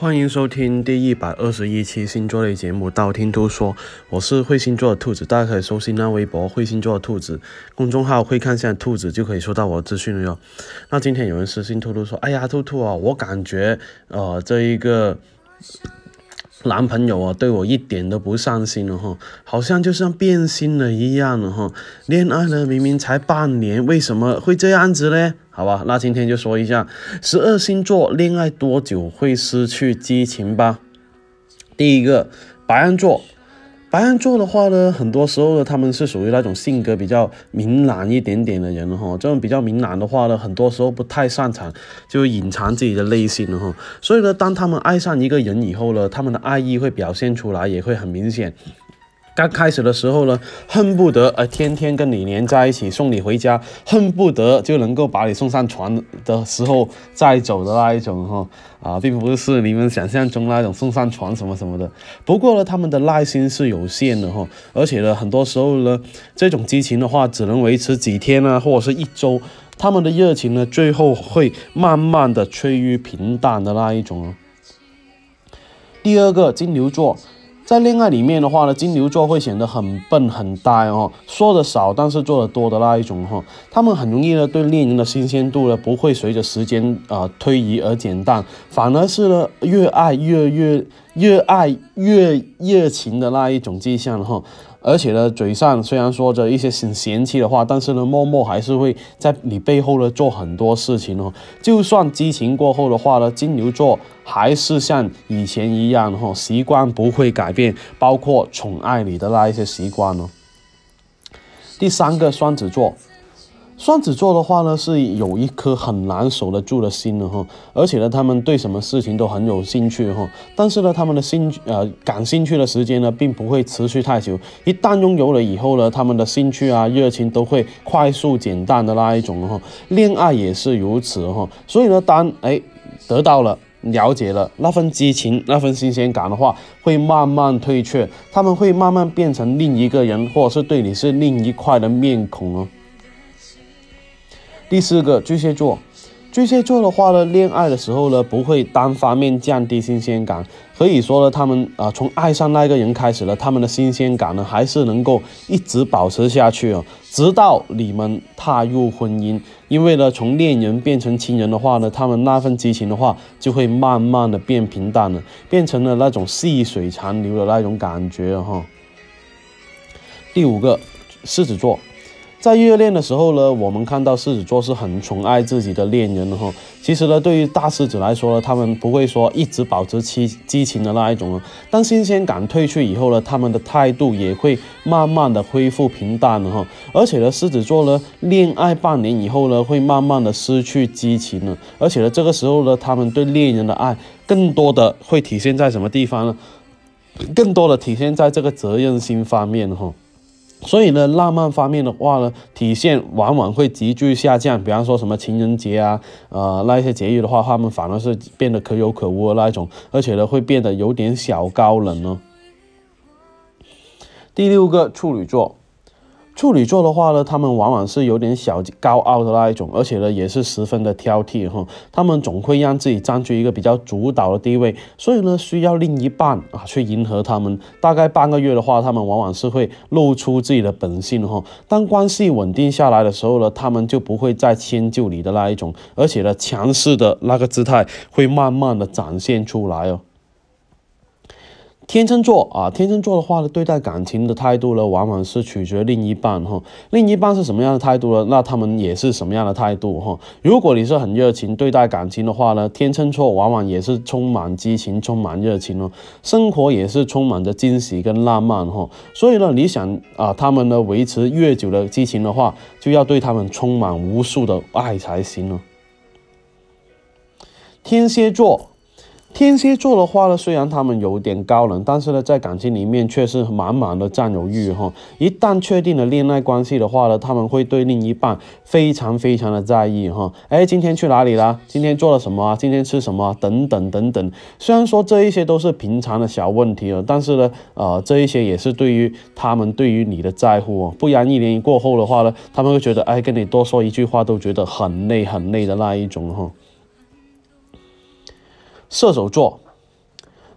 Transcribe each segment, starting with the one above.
欢迎收听第一百二十一期星座类节目《道听途说》，我是会星座的兔子，大家可以搜新浪微博“会星座的兔子”公众号，会看下兔子就可以收到我的资讯了哟。那今天有人私信兔兔说：“哎呀，兔兔啊，我感觉呃这一个。”男朋友啊，对我一点都不上心了哈，好像就像变心了一样了哈。恋爱了明明才半年，为什么会这样子呢？好吧，那今天就说一下十二星座恋爱多久会失去激情吧。第一个，白羊座。白羊座的话呢，很多时候呢，他们是属于那种性格比较明朗一点点的人哈。这种比较明朗的话呢，很多时候不太擅长就隐藏自己的内心了哈。所以呢，当他们爱上一个人以后呢，他们的爱意会表现出来，也会很明显。刚开始的时候呢，恨不得呃天天跟你黏在一起，送你回家，恨不得就能够把你送上船的时候再走的那一种哈啊，并不是你们想象中那种送上船什么什么的。不过呢，他们的耐心是有限的哈，而且呢，很多时候呢，这种激情的话只能维持几天啊，或者是一周，他们的热情呢，最后会慢慢的趋于平淡的那一种。第二个金牛座。在恋爱里面的话呢，金牛座会显得很笨很呆哦，说的少但是做的多的那一种哈。他们很容易呢对恋人的新鲜度呢不会随着时间啊推移而减淡，反而是呢越爱越越越爱越热情的那一种迹象哈。而且呢，嘴上虽然说着一些很嫌弃的话，但是呢，默默还是会在你背后呢做很多事情哦。就算激情过后的话呢，金牛座还是像以前一样哈，习惯不会改变，包括宠爱你的那一些习惯哦。第三个，双子座。双子座的话呢，是有一颗很难守得住的心的哈，而且呢，他们对什么事情都很有兴趣哈，但是呢，他们的兴呃感兴趣的时间呢，并不会持续太久，一旦拥有了以后呢，他们的兴趣啊热情都会快速减淡的那一种哈，恋爱也是如此哈，所以呢，当哎得到了了解了那份激情那份新鲜感的话，会慢慢退却，他们会慢慢变成另一个人，或者是对你是另一块的面孔哦。第四个巨蟹座，巨蟹座的话呢，恋爱的时候呢，不会单方面降低新鲜感，可以说呢，他们啊，从爱上那个人开始了，他们的新鲜感呢，还是能够一直保持下去哦，直到你们踏入婚姻。因为呢，从恋人变成亲人的话呢，他们那份激情的话，就会慢慢的变平淡了，变成了那种细水长流的那种感觉哈。第五个，狮子座。在热恋的时候呢，我们看到狮子座是很宠爱自己的恋人哈。其实呢，对于大狮子来说呢，他们不会说一直保持激激情的那一种。当新鲜感褪去以后呢，他们的态度也会慢慢的恢复平淡了哈。而且呢，狮子座呢，恋爱半年以后呢，会慢慢的失去激情了。而且呢，这个时候呢，他们对恋人的爱更多的会体现在什么地方呢？更多的体现在这个责任心方面哈。所以呢，浪漫方面的话呢，体现往往会急剧下降。比方说什么情人节啊，呃，那一些节日的话，他们反而是变得可有可无的那一种，而且呢，会变得有点小高冷呢。第六个，处女座。处女座的话呢，他们往往是有点小高傲的那一种，而且呢，也是十分的挑剔哈。他们总会让自己占据一个比较主导的地位，所以呢，需要另一半啊去迎合他们。大概半个月的话，他们往往是会露出自己的本性哈。当关系稳定下来的时候呢，他们就不会再迁就你的那一种，而且呢，强势的那个姿态会慢慢的展现出来哦。天秤座啊，天秤座的话呢，对待感情的态度呢，往往是取决另一半哈。另一半是什么样的态度呢？那他们也是什么样的态度哈。如果你是很热情对待感情的话呢，天秤座往往也是充满激情、充满热情哦。生活也是充满着惊喜跟浪漫哈。所以呢，你想啊，他们呢维持越久的激情的话，就要对他们充满无数的爱才行哦。天蝎座。天蝎座的话呢，虽然他们有点高冷，但是呢，在感情里面却是满满的占有欲哈。一旦确定了恋爱关系的话呢，他们会对另一半非常非常的在意哈。哎，今天去哪里了？今天做了什么啊？今天吃什么？等等等等。虽然说这一些都是平常的小问题了，但是呢，呃，这一些也是对于他们对于你的在乎哦。不然一年过后的话呢，他们会觉得哎，跟你多说一句话都觉得很累很累的那一种哈。射手座，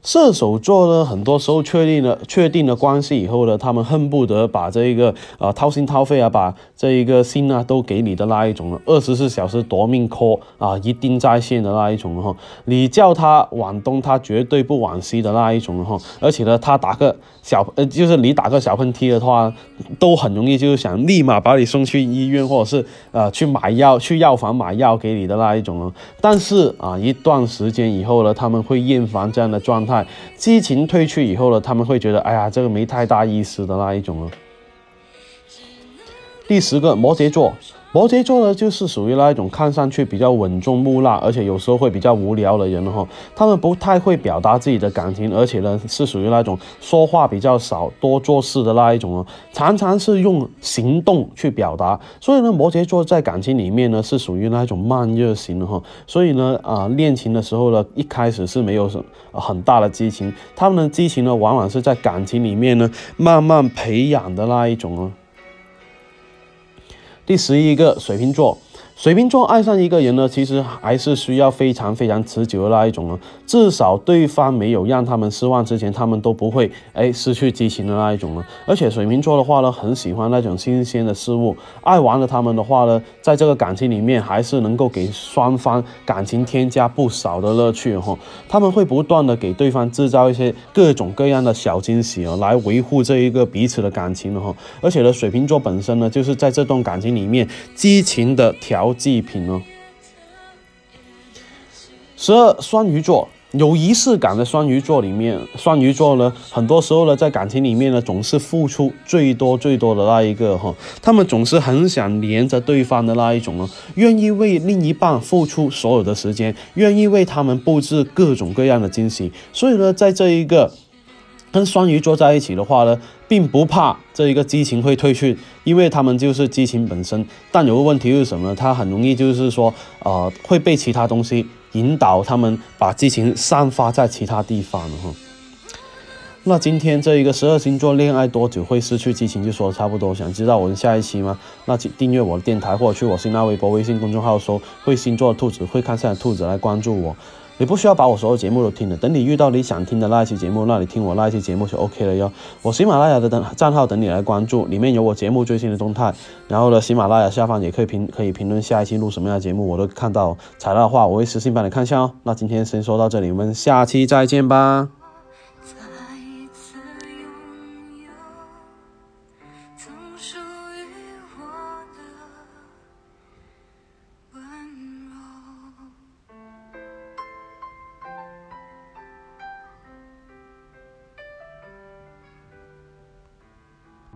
射手座呢，很多时候确定了确定了关系以后呢，他们恨不得把这一个啊掏心掏肺啊，把这一个心啊都给你的那一种了，二十四小时夺命 call 啊，一定在线的那一种哈。你叫他往东，他绝对不往西的那一种哈。而且呢，他打个小呃，就是你打个小喷嚏的话，都很容易就是想立马把你送去医院，或者是呃去买药，去药房买药给你的那一种哦。但是啊，一段时间以后呢，他们会厌烦这样的状态。激情褪去以后呢，他们会觉得，哎呀，这个没太大意思的那一种了。第十个，摩羯座。摩羯座呢，就是属于那一种看上去比较稳重木讷，而且有时候会比较无聊的人哈。他们不太会表达自己的感情，而且呢，是属于那种说话比较少、多做事的那一种哦。常常是用行动去表达。所以呢，摩羯座在感情里面呢，是属于那一种慢热型的哈。所以呢，啊，恋情的时候呢，一开始是没有什很大的激情。他们的激情呢，往往是在感情里面呢，慢慢培养的那一种哦。第十一个水瓶座，水瓶座爱上一个人呢，其实还是需要非常非常持久的那一种呢。至少对方没有让他们失望之前，他们都不会哎失去激情的那一种了。而且水瓶座的话呢，很喜欢那种新鲜的事物，爱玩的他们的话呢，在这个感情里面还是能够给双方感情添加不少的乐趣哈。他们会不断的给对方制造一些各种各样的小惊喜哦，来维护这一个彼此的感情的哈。而且呢，水瓶座本身呢，就是在这段感情。里面激情的调祭品哦。十二双鱼座有仪式感的双鱼座里面，双鱼座呢，很多时候呢，在感情里面呢，总是付出最多最多的那一个哈。他们总是很想黏着对方的那一种呢，愿意为另一半付出所有的时间，愿意为他们布置各种各样的惊喜。所以呢，在这一个。跟双鱼座在一起的话呢，并不怕这一个激情会褪去，因为他们就是激情本身。但有个问题是什么呢？他很容易就是说，呃，会被其他东西引导他们把激情散发在其他地方了哈。那今天这一个十二星座恋爱多久会失去激情就说的差不多，想知道我们下一期吗？那请订阅我的电台或者去我新浪微博、微信公众号搜“会星座兔子”，会看下的兔子来关注我。你不需要把我所有节目都听了，等你遇到你想听的那一期节目，那你听我那一期节目就 OK 了哟。我喜马拉雅的等账号等你来关注，里面有我节目最新的动态。然后呢，喜马拉雅下方也可以评可以评论下一期录什么样的节目，我都看到。采纳的话，我会私信帮你看一下哦。那今天先说到这里，我们下期再见吧。